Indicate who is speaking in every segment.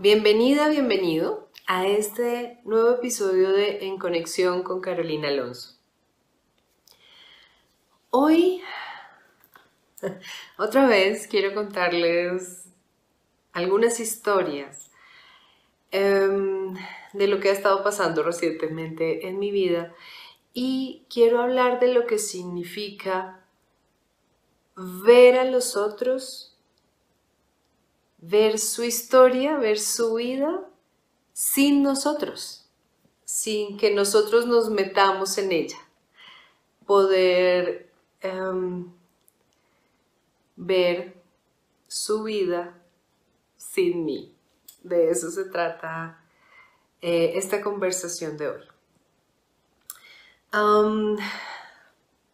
Speaker 1: Bienvenida, bienvenido a este nuevo episodio de En Conexión con Carolina Alonso. Hoy, otra vez, quiero contarles algunas historias em, de lo que ha estado pasando recientemente en mi vida y quiero hablar de lo que significa ver a los otros ver su historia, ver su vida sin nosotros, sin que nosotros nos metamos en ella. Poder em, ver su vida sin mí. De eso se trata eh, esta conversación de hoy.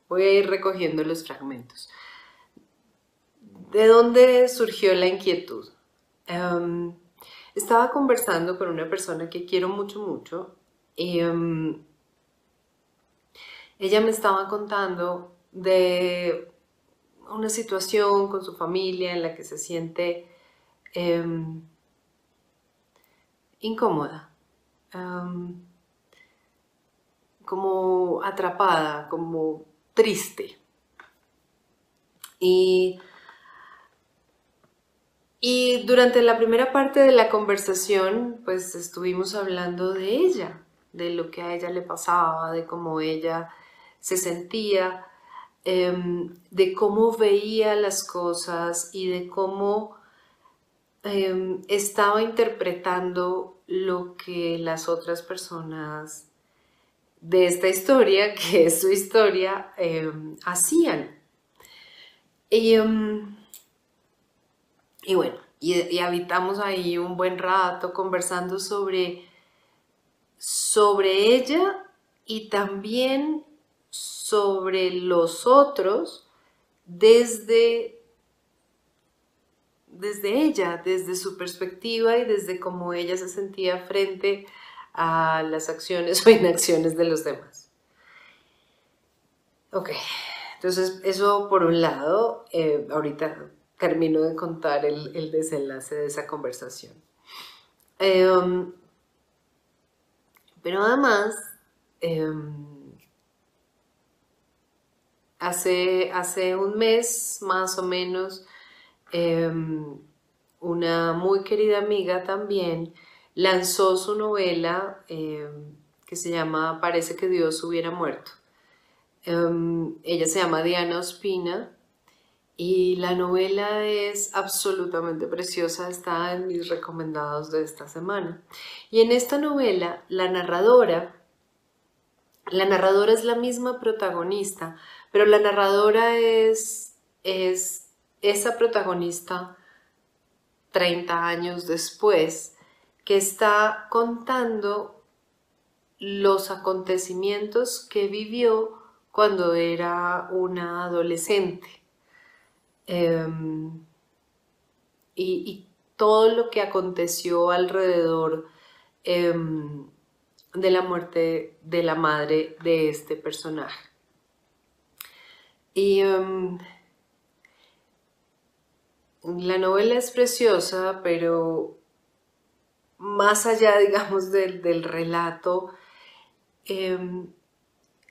Speaker 1: voy a ir recogiendo los fragmentos. ¿De dónde surgió la inquietud? Em, estaba conversando con una persona que quiero mucho, mucho y em, ella me estaba contando de una situación con su familia en la que se siente em, incómoda, como atrapada, como triste. Y y durante la primera parte de la conversación, pues estuvimos hablando de ella, de lo que a ella le pasaba, de cómo ella se sentía, em, de cómo veía las cosas y de cómo em, estaba interpretando lo que las otras personas de esta historia, que es su historia, em, hacían. Y, y bueno, y, habitamos ahí un buen rato conversando sobre, sobre ella y también sobre los otros desde, desde ella, desde su perspectiva y desde cómo ella se sentía frente a las acciones o inacciones de los demás. Ok, entonces eso por un lado, eh, ahorita termino de contar el, desenlace de esa conversación. Em, pero además, em, hace, hace un mes más o menos, em, una muy querida amiga también lanzó su novela que se llama Parece que Dios hubiera muerto. ella se llama Diana Ospina y la novela es absolutamente preciosa, está en mis recomendados de esta semana. Y en esta novela, la narradora, la narradora es la misma protagonista, pero la narradora es, es esa protagonista 30 años después, que está contando los acontecimientos que vivió cuando era una adolescente Em, y, todo lo que aconteció alrededor em, de la muerte de la madre de este personaje. Y em, la novela es preciosa, pero más allá, digamos, del, del relato, en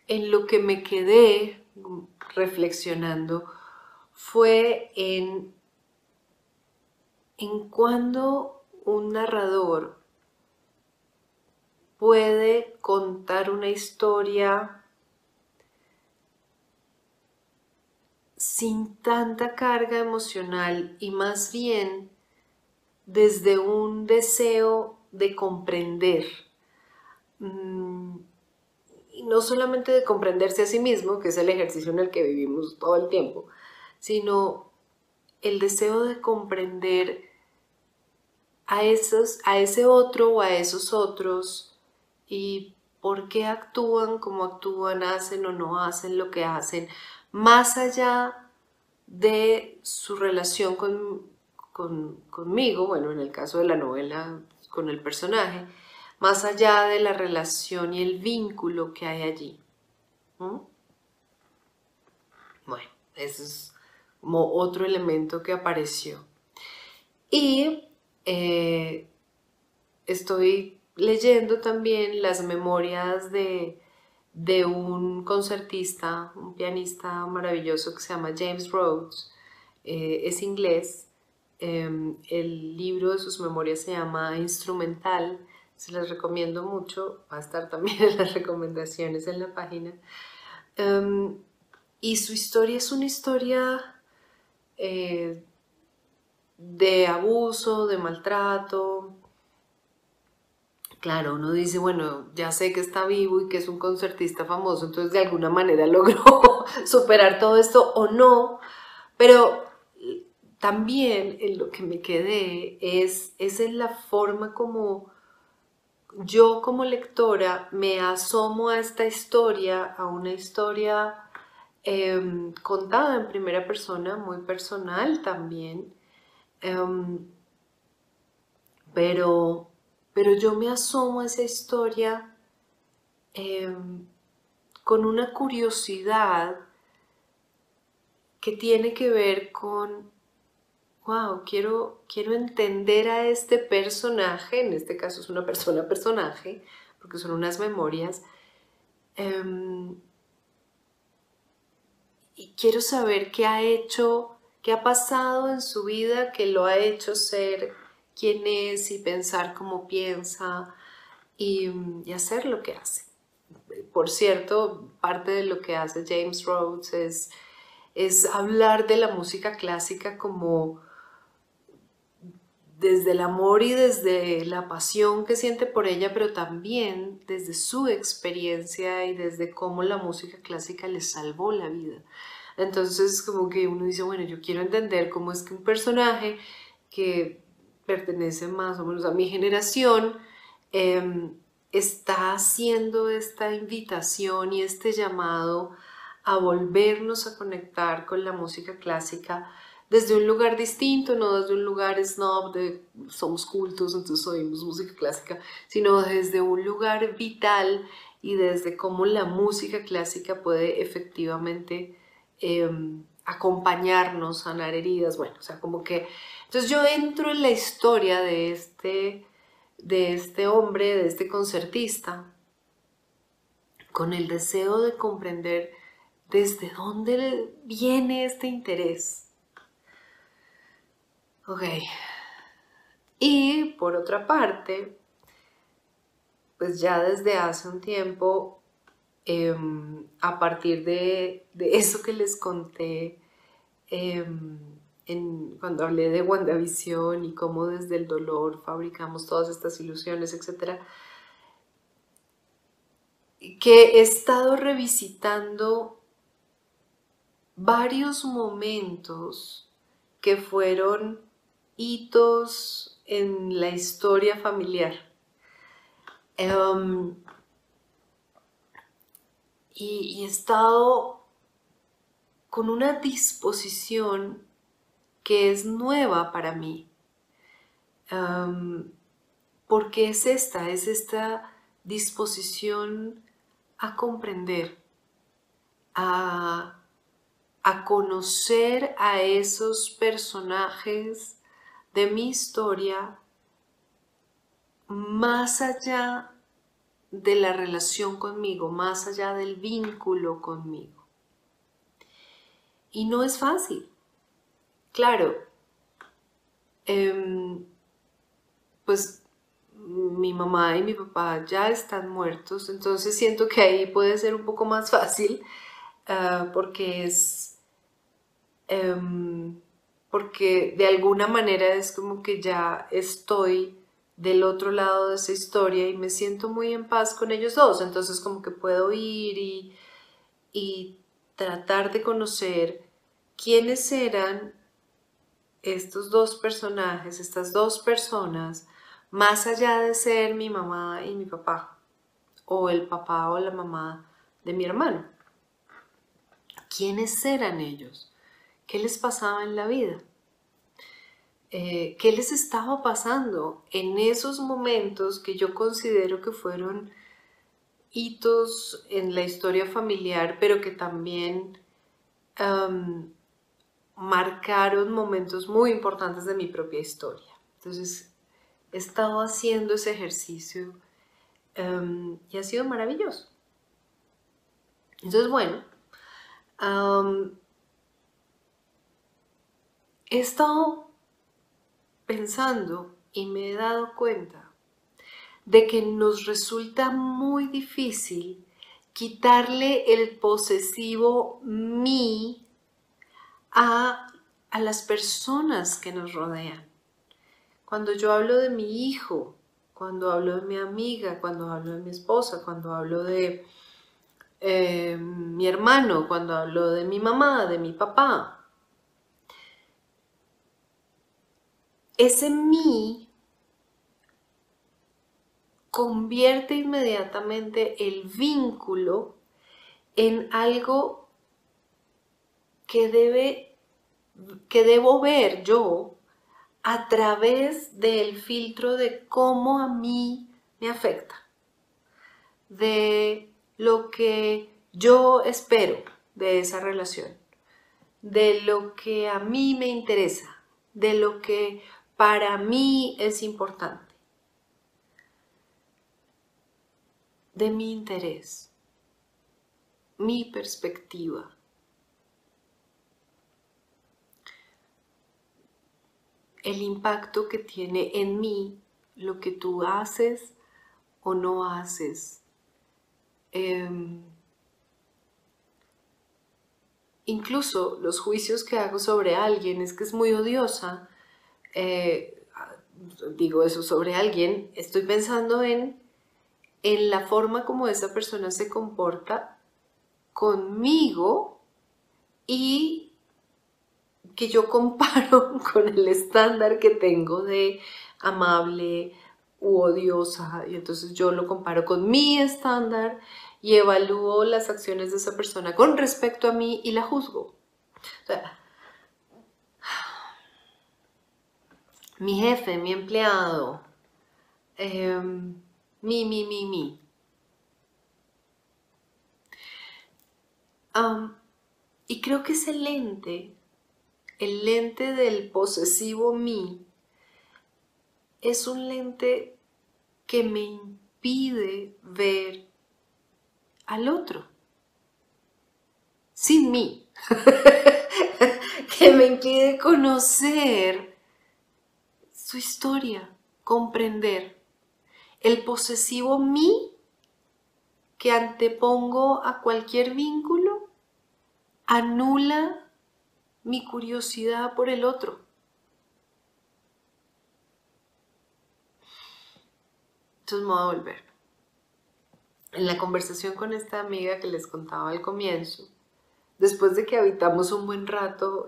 Speaker 1: lo que me quedé reflexionando fue en, en cuando un narrador puede contar una historia sin tanta carga emocional y más bien desde un deseo de comprender. Mm, y no solamente de comprenderse a sí mismo, que es el ejercicio en el que vivimos todo el tiempo, sino el deseo de comprender a, esos, a ese otro o a esos otros y por qué actúan como actúan, hacen o no hacen lo que hacen, más allá de su relación conmigo, bueno, en el caso de la novela, con el personaje, más allá de la relación y el vínculo que hay allí. Bueno, eso es como otro elemento que apareció. Y eh, estoy leyendo también las memorias de, un concertista, un pianista maravilloso que se llama James Rhodes, eh, es inglés. Em, el libro de sus memorias se llama Instrumental, se las recomiendo mucho, va a estar también en las recomendaciones en la página. Em, y su historia es una historia eh, de abuso, de maltrato. Claro, uno dice, bueno, ya sé que está vivo y que es un concertista famoso, entonces de alguna manera logró superar todo esto o no, pero también en lo que me quedé es, es en la forma como yo como lectora me asomo a esta historia, a una historia em, contada en primera persona, muy personal también, em, pero, pero yo me asomo a esa historia em, con una curiosidad que tiene que ver con wow, quiero, quiero entender a este personaje, en este caso es una persona personaje, porque son unas memorias, em, y quiero saber qué ha hecho, qué ha pasado en su vida que lo ha hecho ser quien es y pensar como piensa y, y hacer lo que hace. Por cierto, parte de lo que hace James Rhodes es, es hablar de la música clásica como desde el amor y desde la pasión que siente por ella, pero también desde su experiencia y desde cómo la música clásica le salvó la vida. Entonces, como que uno dice, bueno, yo quiero entender cómo es que un personaje que pertenece más o menos a mi generación em, está haciendo esta invitación y este llamado a volvernos a conectar con la música clásica desde un lugar distinto, no desde un lugar snob de somos cultos, entonces oímos música clásica, sino desde un lugar vital y desde cómo la música clásica puede efectivamente em, acompañarnos, sanar heridas, bueno, o sea, como que... Entonces yo entro en la historia de este, de este hombre, de este concertista, con el deseo de comprender desde dónde viene este interés Ok. Y por otra parte, pues ya desde hace un tiempo, em, a partir de, eso que les conté em, cuando hablé de WandaVision y cómo desde el dolor fabricamos todas estas ilusiones, etc., que he estado revisitando varios momentos que fueron hitos en la historia familiar. Em, y, he estado con una disposición que es nueva para mí. Em, porque es esta, es esta disposición a comprender, a, a conocer a esos personajes de mi historia más allá de la relación conmigo, más allá del vínculo conmigo. Y no es fácil. Claro, em, pues mi mamá y mi papá ya están muertos, entonces siento que ahí puede ser un poco más fácil ah, porque es... Em, porque de alguna manera es como que ya estoy del otro lado de esa historia y me siento muy en paz con ellos dos, entonces como que puedo ir y, y tratar de conocer quiénes eran estos dos personajes, estas dos personas, más allá de ser mi mamá y mi papá, o el papá o la mamá de mi hermano. ¿Quiénes eran ellos? ¿Qué les pasaba en la vida? Eh, ¿Qué les estaba pasando en esos momentos que yo considero que fueron hitos en la historia familiar, pero que también marcaron momentos muy importantes de mi propia historia? Entonces, he estado haciendo ese ejercicio em, y ha sido maravilloso. Entonces, bueno, he estado pensando y me he dado cuenta de que nos resulta muy difícil quitarle el posesivo mí a, a las personas que nos rodean. Cuando yo hablo de mi hijo, cuando hablo de mi amiga, cuando hablo de mi esposa, cuando hablo de eh, mi hermano, cuando hablo de mi mamá, de mi papá, ese mí convierte inmediatamente el vínculo en algo que debe que debo ver yo a través del filtro de cómo a mí me afecta, de lo que yo espero de esa relación, de lo que a mí me interesa, de lo que para mí es importante. de mi interés, mi perspectiva. El impacto que tiene en mí lo que tú haces o no haces. Em, incluso los juicios que hago sobre alguien es que es muy odiosa. Eh, digo eso sobre alguien, estoy pensando en en la forma como esa persona se comporta conmigo y que yo comparo con el estándar que tengo de amable u odiosa y entonces yo lo comparo con mi estándar y evalúo las acciones de esa persona con respecto a mí y la juzgo. Mi jefe, mi empleado, em, mi, mi, mi, mi. y creo que ese lente, el lente del posesivo mí, es un lente que me impide ver al otro, sin mí, que me impide conocer su historia, comprender el posesivo mí que antepongo a cualquier vínculo anula mi curiosidad por el otro. Entonces me voy a volver. En la conversación con esta amiga que les contaba al comienzo, después de que habitamos un buen rato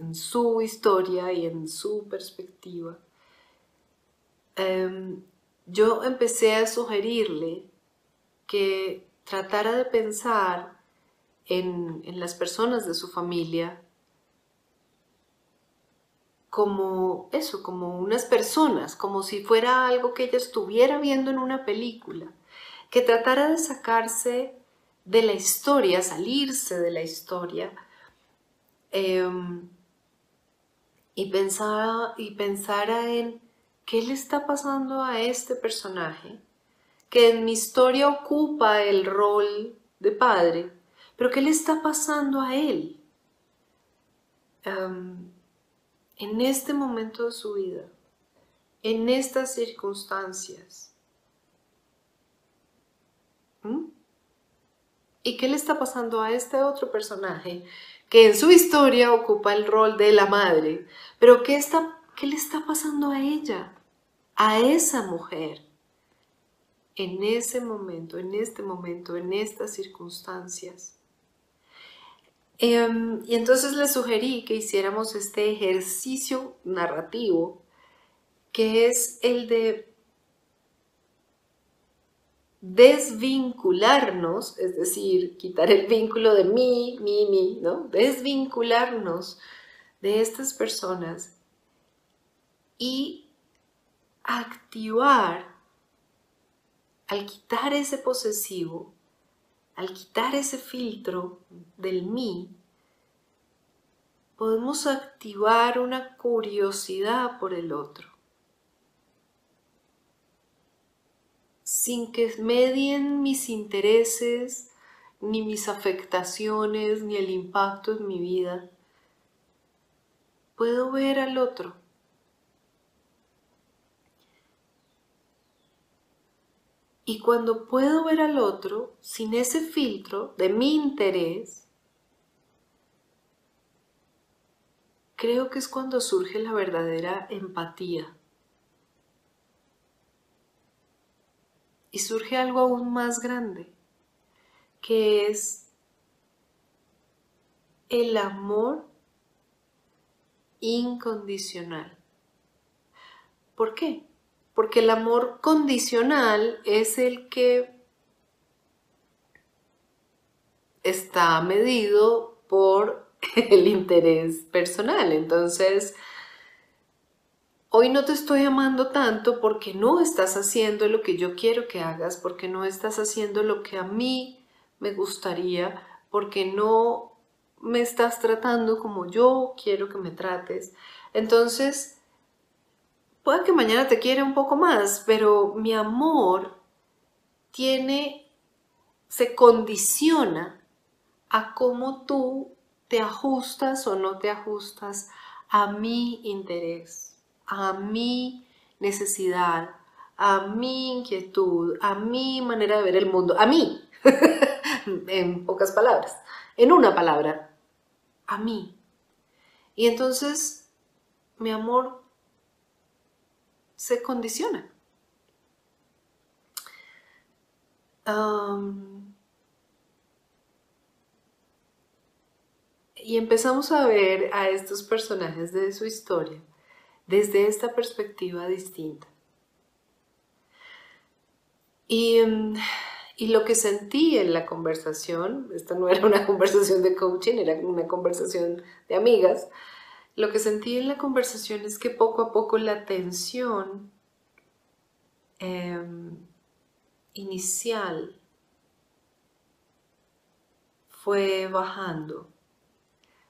Speaker 1: en, su historia y en su perspectiva, em, yo empecé a sugerirle que tratara de pensar en, las personas de su familia como eso, como unas personas, como si fuera algo que ella estuviera viendo en una película, que tratara de sacarse de la historia, salirse de la historia em, y, pensara, y pensara en ¿qué le está pasando a este personaje que en mi historia ocupa el rol de padre? Pero ¿qué le está pasando a él en este momento de su vida, en estas circunstancias? ¿Y qué le está pasando a este otro personaje que en su historia ocupa el rol de la madre? Pero ¿qué, está, qué le está pasando a ella? a esa mujer en ese momento, en este momento, en estas circunstancias. Em, y entonces le sugerí que hiciéramos este ejercicio narrativo que es el de desvincularnos, es decir, quitar el vínculo de mí, mí, mí, ¿no? Desvincularnos de estas personas y activar, al quitar ese posesivo, al quitar ese filtro del mí, podemos activar una curiosidad por el otro. sin que medien mis intereses, ni mis afectaciones, ni el impacto en mi vida, puedo ver al otro. Y cuando puedo ver al otro sin ese filtro de mi interés, creo que es cuando surge la verdadera empatía. Y surge algo aún más grande, que es el amor incondicional. ¿Por qué? Porque el amor condicional es el que está medido por el interés personal. Entonces, hoy no te estoy amando tanto porque no estás haciendo lo que yo quiero que hagas, porque no estás haciendo lo que a mí me gustaría, porque no me estás tratando como yo quiero que me trates. Entonces, puede que mañana te quiera un poco más, pero mi amor tiene, se condiciona a cómo tú te ajustas o no te ajustas a mi interés a mi necesidad, a mi inquietud, a mi manera de ver el mundo, a mí, en pocas palabras, en una palabra, a mí. Y entonces mi amor se condiciona. y empezamos a ver a estos personajes de su historia desde esta perspectiva distinta. Mm, y, lo que sentí en la conversación, esta no era una conversación de coaching, era una conversación de amigas, lo que sentí en la conversación es que poco a poco la tensión em, inicial fue bajando,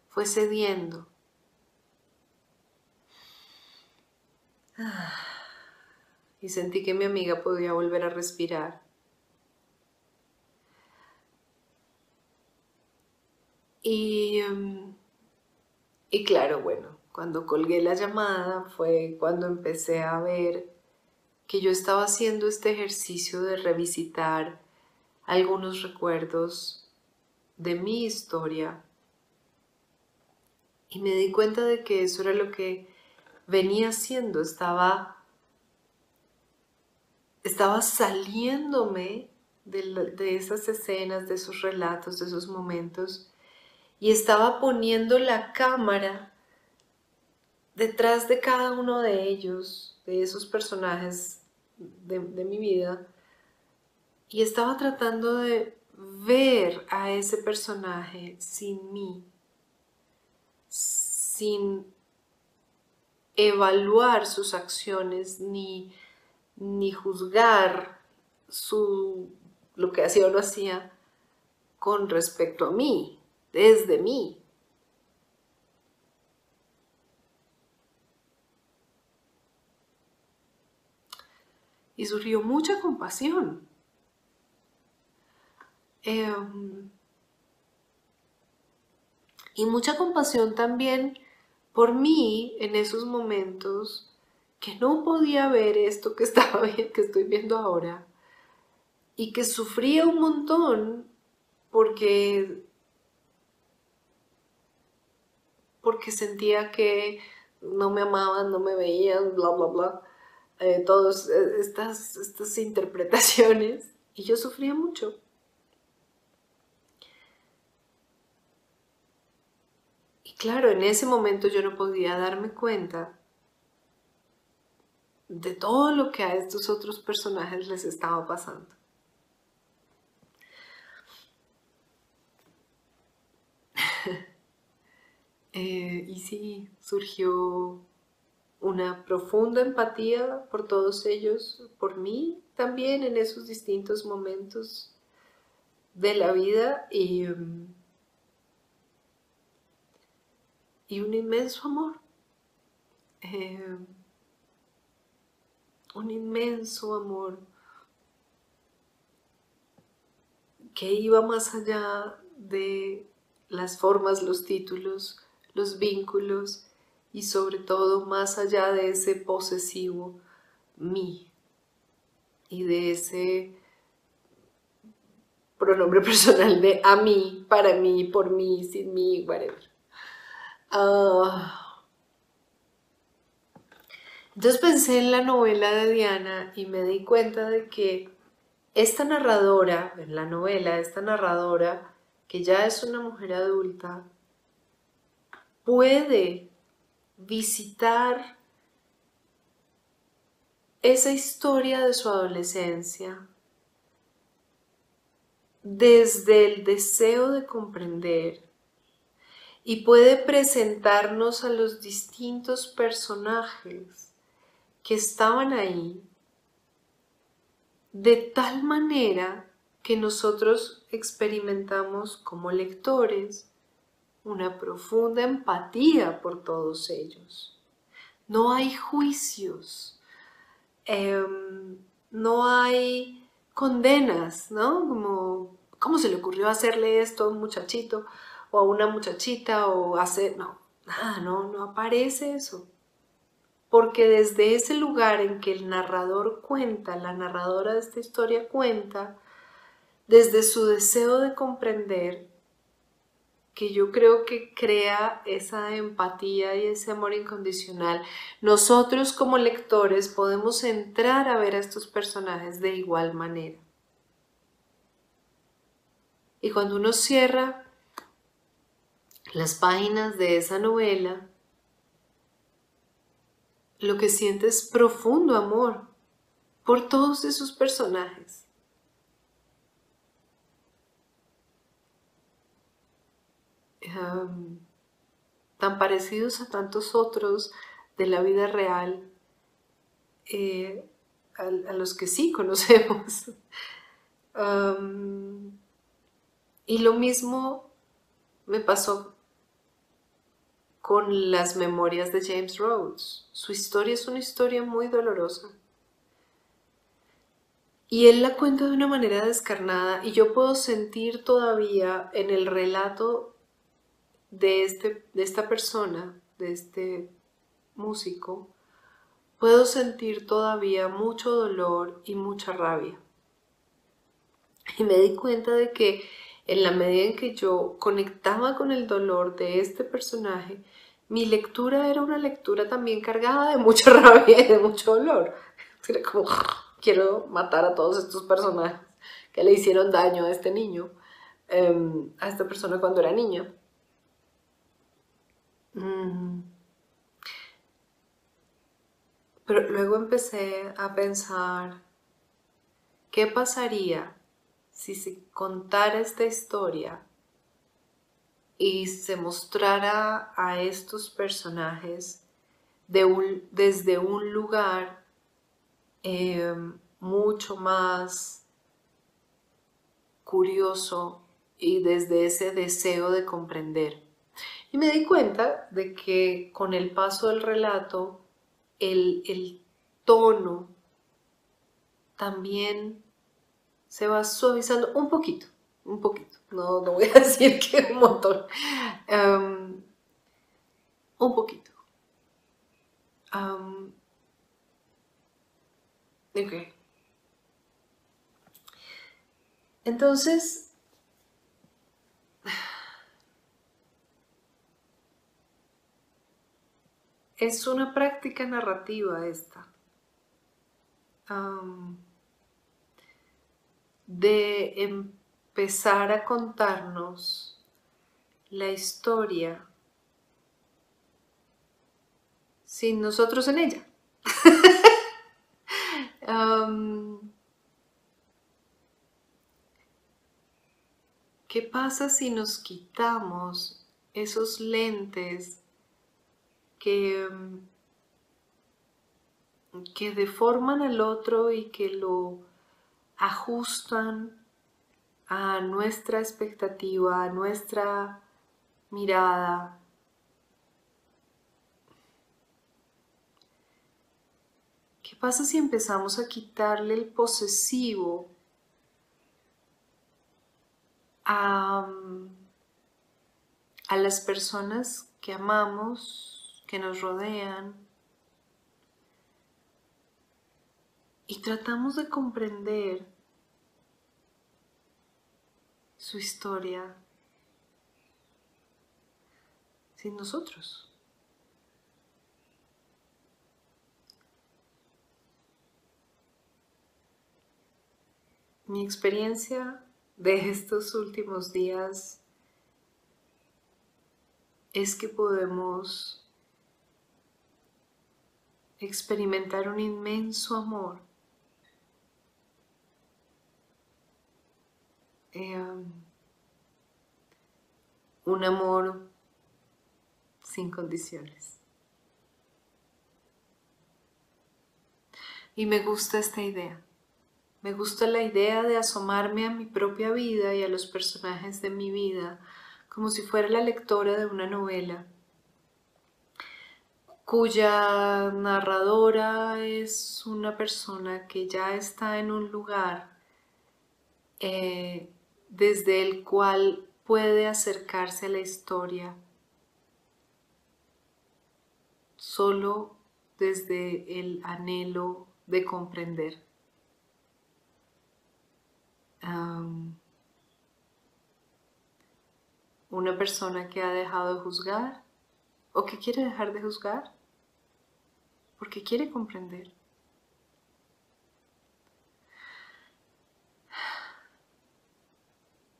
Speaker 1: fue cediendo. Y sentí que mi amiga podía volver a respirar. Y, em, y claro, bueno, cuando colgué la llamada fue cuando empecé a ver que yo estaba haciendo este ejercicio de revisitar algunos recuerdos de mi historia. Y me di cuenta de que eso era lo que venía haciendo, estaba, estaba saliéndome de, de esas escenas, de esos relatos, de esos momentos, y estaba poniendo la cámara detrás de cada uno de ellos, de esos personajes de, mi vida, y estaba tratando de ver a ese personaje sin mí, sin evaluar sus acciones ni, ni juzgar su, lo que hacía o no hacía con respecto a mí, desde mí. Y surgió mucha compasión. Em, y mucha compasión también por mí en esos momentos que no podía ver esto que estaba que estoy viendo ahora y que sufría un montón porque porque sentía que no me amaban, no me veían, bla, bla, bla, eh, todas eh, estas, estas interpretaciones y yo sufría mucho. claro, en ese momento yo no podía darme cuenta de todo lo que a estos otros personajes les estaba pasando. Eh, y sí, surgió una profunda empatía por todos ellos, por mí también en esos distintos momentos de la vida y... Mm, y un inmenso amor. Eh, un inmenso amor que iba más allá de las formas, los títulos, los vínculos y sobre todo más allá de ese posesivo mí y de ese pronombre personal de a mí, para mí, por mí, sin mí, whatever. Ah. entonces pensé en la novela de Diana y me di cuenta de que esta narradora, en la novela, esta narradora, que ya es una mujer adulta, puede visitar esa historia de su adolescencia desde el deseo de comprender y puede presentarnos a los distintos personajes que estaban ahí de tal manera que nosotros experimentamos como lectores una profunda empatía por todos ellos. No hay juicios, em, no hay condenas, ¿no? Como, ¿cómo se le ocurrió hacerle esto a un muchachito o a una muchachita o hacer, no, nada, no, no aparece eso. Porque desde ese lugar en que el narrador cuenta, la narradora de esta historia cuenta, desde su deseo de comprender, que yo creo que crea esa empatía y ese amor incondicional, nosotros como lectores podemos entrar a ver a estos personajes de igual manera. Y cuando uno cierra las páginas de esa novela, lo que siente es profundo amor por todos esos personajes. Tan parecidos a tantos otros de la vida real, eh, a, los que sí conocemos. y lo mismo me pasó con las memorias de James Rhodes. Su historia es una historia muy dolorosa. Y él la cuenta de una manera descarnada y yo puedo sentir todavía en el relato de, este, de esta persona, de este músico, puedo sentir todavía mucho dolor y mucha rabia. Y me di cuenta de que en la medida en que yo conectaba con el dolor de este personaje, mi lectura era una lectura también cargada de mucha rabia y de mucho dolor. Era como, quiero matar a todos estos personajes que le hicieron daño a este niño, em, a esta persona cuando era niña. Pero luego empecé a pensar, ¿qué pasaría si se contara esta historia y se mostrara a estos personajes desde un lugar em, mucho más curioso y desde ese deseo de comprender. Y me di cuenta de que con el paso del relato, el, tono también se va suavizando un poquito, un poquito. No, no voy a decir que un montón. Um, un poquito. Um, ok. Entonces, es una práctica narrativa esta. de empezar a contarnos la historia sin nosotros en ella. ¿Qué pasa si nos quitamos esos lentes que, que deforman al otro y que lo ajustan a nuestra expectativa, a nuestra mirada. ¿Qué pasa si empezamos a quitarle el posesivo a, a las personas que amamos, que nos rodean, y tratamos de comprender su historia sin nosotros. Mi experiencia de estos últimos días es que podemos experimentar un inmenso amor. Em, un amor sin condiciones. Y me gusta esta idea. Me gusta la idea de asomarme a mi propia vida y a los personajes de mi vida como si fuera la lectora de una novela cuya narradora es una persona que ya está en un lugar eh, desde el cual puede acercarse a la historia solo desde el anhelo de comprender. Una persona que ha dejado de juzgar o que quiere dejar de juzgar porque quiere comprender.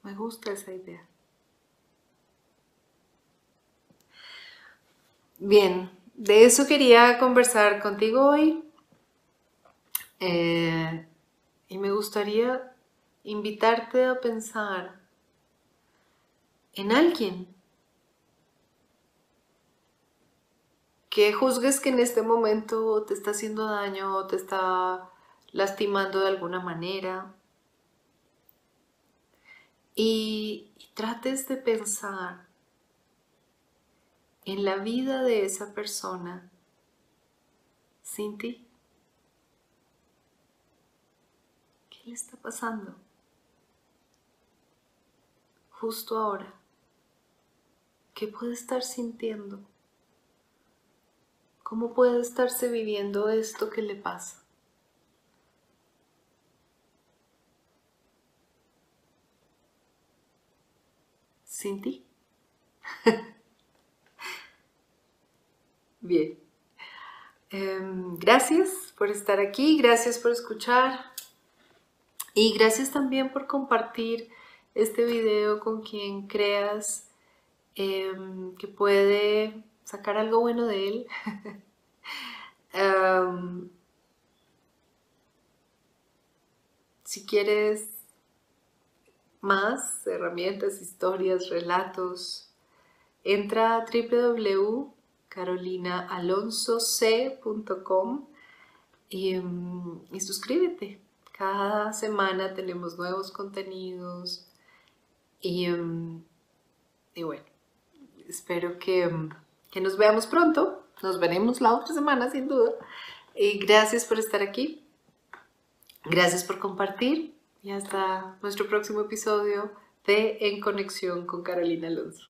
Speaker 1: Me gusta esa idea. Bien, de eso quería conversar contigo hoy. Eh, y me gustaría invitarte a pensar en alguien que juzgues que en este momento te está haciendo daño o te está lastimando de alguna manera y, y trates de pensar en la vida de esa persona sin ti. ¿Qué le está pasando? justo ahora? ¿Qué puede estar sintiendo? ¿Cómo puede estarse viviendo esto que le pasa? Sin ti. Bien. Em, gracias por estar aquí, gracias por escuchar y gracias también por compartir este video con quien creas em, que puede sacar algo bueno de él. Em, si quieres más herramientas, historias, relatos, entra a www.carolinaalonsoc.com y, em, y suscríbete. Cada semana tenemos nuevos contenidos, Em, y, bueno, espero que, em, que nos veamos pronto. Nos veremos la otra semana, sin duda. Y gracias por estar aquí. Gracias por compartir. Y hasta nuestro próximo episodio de En Conexión con Carolina Alonso.